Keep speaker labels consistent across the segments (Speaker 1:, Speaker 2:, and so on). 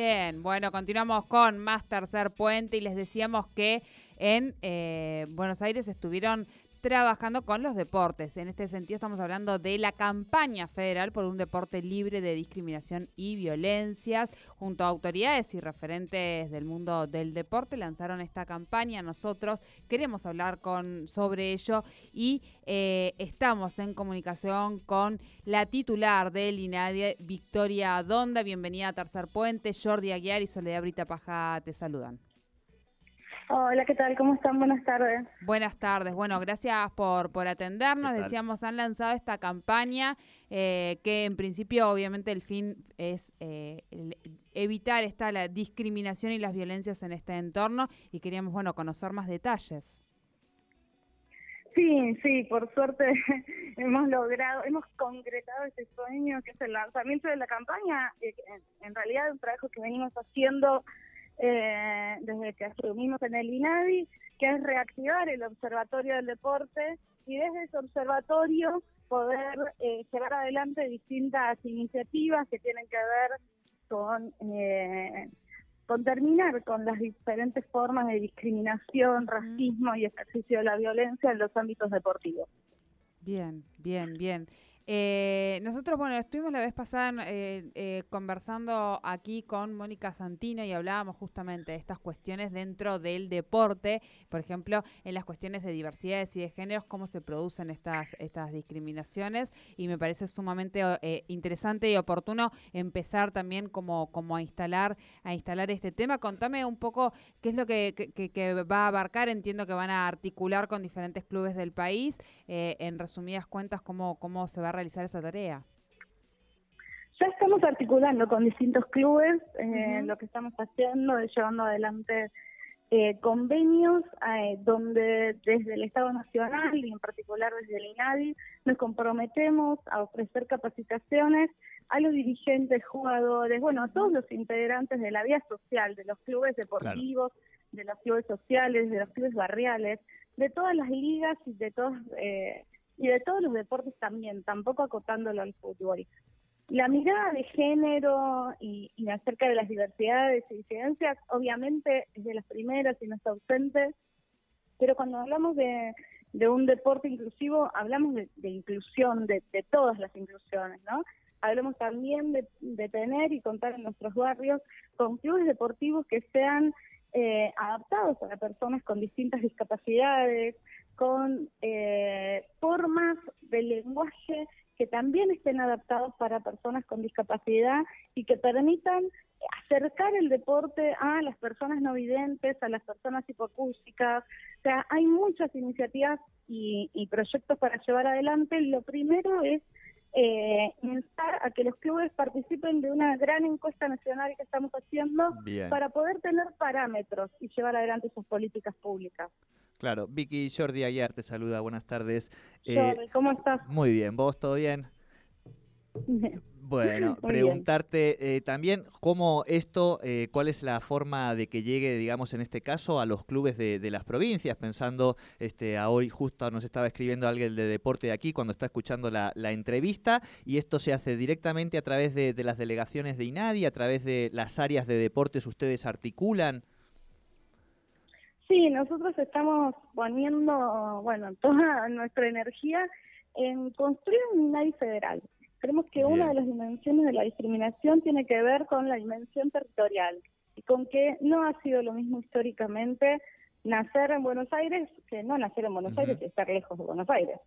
Speaker 1: Bien, bueno, continuamos con más tercer puente y les decíamos que en eh, Buenos Aires estuvieron trabajando con los deportes. En este sentido estamos hablando de la campaña federal por un deporte libre de discriminación y violencias. Junto a autoridades y referentes del mundo del deporte lanzaron esta campaña. Nosotros queremos hablar con, sobre ello y eh, estamos en comunicación con la titular del INADIE, Victoria Donda. Bienvenida a Tercer Puente. Jordi Aguiar y Soledad Brita Paja te saludan.
Speaker 2: Hola, ¿qué tal? ¿Cómo están? Buenas tardes.
Speaker 1: Buenas tardes. Bueno, gracias por, por atendernos. Decíamos, han lanzado esta campaña eh, que en principio obviamente el fin es eh, evitar esta la discriminación y las violencias en este entorno y queríamos, bueno, conocer más detalles.
Speaker 2: Sí, sí, por suerte hemos logrado, hemos concretado este sueño que es el lanzamiento de la campaña. Eh, en realidad es un trabajo que venimos haciendo eh, desde que asumimos en el INADI, que es reactivar el Observatorio del Deporte y desde ese observatorio poder eh, llevar adelante distintas iniciativas que tienen que ver con, eh, con terminar con las diferentes formas de discriminación, racismo y ejercicio de la violencia en los ámbitos deportivos.
Speaker 1: Bien, bien, bien. Eh, nosotros, bueno, estuvimos la vez pasada eh, eh, conversando aquí con Mónica Santino y hablábamos justamente de estas cuestiones dentro del deporte, por ejemplo, en las cuestiones de diversidades y de géneros, cómo se producen estas, estas discriminaciones. Y me parece sumamente interesante y oportuno empezar también como, como a instalar a instalar este tema. Contame un poco qué es lo que, va a abarcar, entiendo que van a articular con diferentes clubes del país, en resumidas cuentas, cómo, cómo se va a realizar esa tarea?
Speaker 2: Ya estamos articulando con distintos clubes, eh, lo que estamos haciendo es llevando adelante eh, convenios eh, donde desde el Estado Nacional y en particular desde el INADI nos comprometemos a ofrecer capacitaciones a los dirigentes, jugadores, bueno, a todos los integrantes de la vida social, de los clubes deportivos, de los clubes sociales, de los clubes barriales, de todas las ligas y de todos eh, y de todos los deportes también, tampoco acotándolo al fútbol. La mirada de género y, acerca de las diversidades y disidencias, obviamente es de las primeras y no está ausente, pero cuando hablamos de, un deporte inclusivo, hablamos de, inclusión, de, todas las inclusiones, ¿no? Hablamos también de, tener y contar en nuestros barrios con clubes deportivos que sean eh, adaptados a las personas con distintas discapacidades, con eh, formas de lenguaje que también estén adaptados para personas con discapacidad y que permitan acercar el deporte a las personas no videntes, a las personas hipocúsicas. O sea, hay muchas iniciativas y, proyectos para llevar adelante. Lo primero es eh, instar a que los clubes participen de una gran encuesta nacional que estamos haciendo para poder tener parámetros y llevar adelante sus políticas públicas.
Speaker 3: Claro, Vicky Jordi Aguiar te saluda, buenas tardes.
Speaker 2: Eh, ¿cómo estás?
Speaker 3: Muy bien, ¿vos todo bien? Bueno, preguntarte eh, también cómo esto, eh, cuál es la forma de que llegue, digamos, en este caso, a los clubes de, las provincias, pensando, este, a hoy justo nos estaba escribiendo alguien de deporte de aquí cuando está escuchando la, entrevista, y esto se hace directamente a través de, de, las delegaciones de INADI, a través de las áreas de deportes, ustedes articulan.
Speaker 2: Sí, nosotros estamos poniendo, bueno, toda nuestra energía en construir un INADI federal. Creemos que una de las dimensiones de la discriminación tiene que ver con la dimensión territorial y con que no ha sido lo mismo históricamente nacer en Buenos Aires que no nacer en Buenos Aires y estar lejos de Buenos Aires.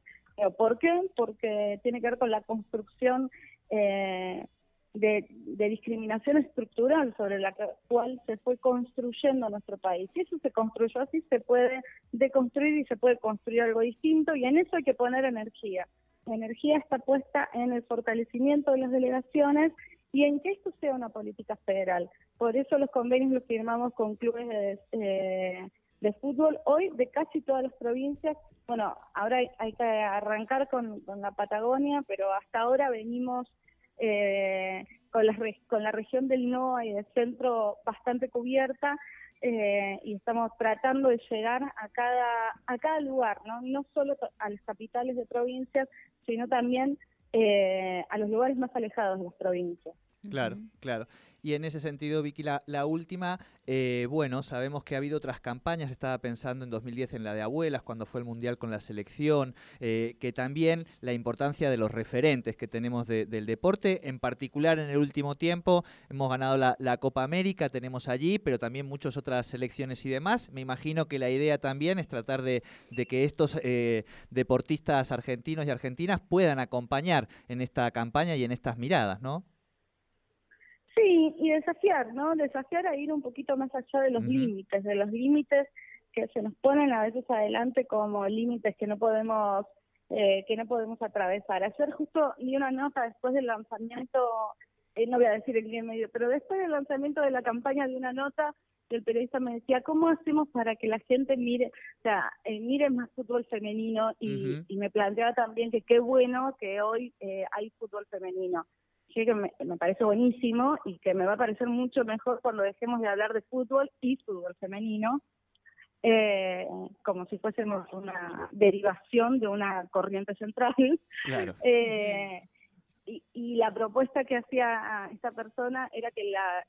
Speaker 2: ¿Por qué? Porque tiene que ver con la construcción eh, de, discriminación estructural sobre la cual se fue construyendo nuestro país. Si eso se construyó así, se puede deconstruir y se puede construir algo distinto y en eso hay que poner energía. La energía está puesta en el fortalecimiento de las delegaciones y en que esto sea una política federal. Por eso los convenios los firmamos con clubes de, eh, de fútbol hoy de casi todas las provincias. Bueno, ahora hay, que arrancar con, la Patagonia, pero hasta ahora venimos eh, con, la, con la región del NOA y del centro bastante cubierta eh, y estamos tratando de llegar a cada, a cada lugar, ¿no? no solo a las capitales de provincias, sino también eh, a los lugares más alejados de las provincias.
Speaker 3: Claro, claro. Y en ese sentido, Vicky, la, la última, eh, bueno, sabemos que ha habido otras campañas, estaba pensando en 2010 en la de abuelas, cuando fue el Mundial con la selección, eh, que también la importancia de los referentes que tenemos del deporte, en particular en el último tiempo, hemos ganado la, Copa América, tenemos allí, pero también muchas otras selecciones y demás. Me imagino que la idea también es tratar de, de que estos eh, deportistas argentinos y argentinas puedan acompañar en esta campaña y en estas miradas, ¿no?
Speaker 2: Sí, y desafiar, ¿no? Desafiar a ir un poquito más allá de los límites, de los límites que se nos ponen a veces adelante como límites que no podemos eh, que no podemos atravesar. Ayer justo di una nota después del lanzamiento, eh, no voy a decir el día medio, pero después del lanzamiento de la campaña de una nota, el periodista me decía, ¿cómo hacemos para que la gente mire, o sea, eh, mire más fútbol femenino? Y, y, me planteaba también que qué bueno que hoy eh, hay fútbol femenino que me, parece buenísimo y que me va a parecer mucho mejor cuando dejemos de hablar de fútbol y fútbol femenino, eh, como si fuésemos una derivación de una corriente central. Eh, y, la propuesta que hacía esta persona era que la,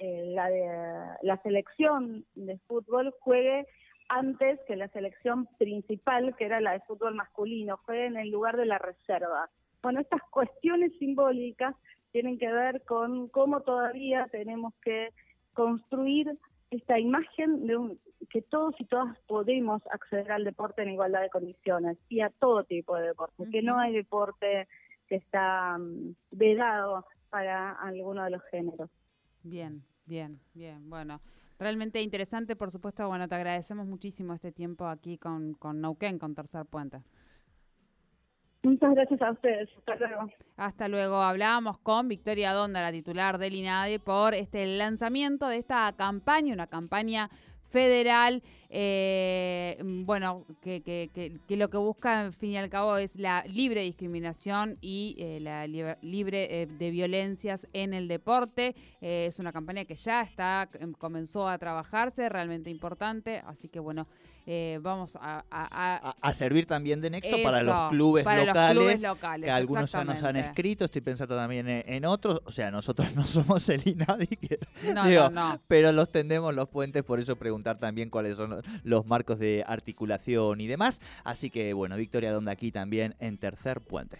Speaker 2: la, de, la selección de fútbol juegue antes que la selección principal, que era la de fútbol masculino, juegue en el lugar de la reserva. Bueno, estas cuestiones simbólicas tienen que ver con cómo todavía tenemos que construir esta imagen de un, que todos y todas podemos acceder al deporte en igualdad de condiciones y a todo tipo de deporte, que no hay deporte que está mm, vedado para alguno de los géneros.
Speaker 1: Bien, bien, bien. Bueno, realmente interesante, por supuesto. Bueno, te agradecemos muchísimo este tiempo aquí con, con Neuquén, con Tercer Puente.
Speaker 2: Muchas gracias a ustedes. Hasta luego.
Speaker 1: Hasta luego. Hablábamos con Victoria Donda, la titular del INADE, por este lanzamiento de esta campaña, una campaña federal, eh, bueno, que, que, que, lo que busca, en fin y al cabo, es la libre discriminación y eh, la libre eh, de violencias en el deporte. es una campaña que ya está, em, comenzó a trabajarse, realmente importante, así que bueno, vamos a,
Speaker 3: a, servir también de nexo para los clubes locales, que algunos ya nos han escrito, estoy pensando también en, otros, o sea, nosotros no somos el INADI, no, no, pero los tendemos los puentes, por eso también cuáles son los, marcos de articulación y demás. Así que bueno, Victoria Donde aquí también en tercer puente.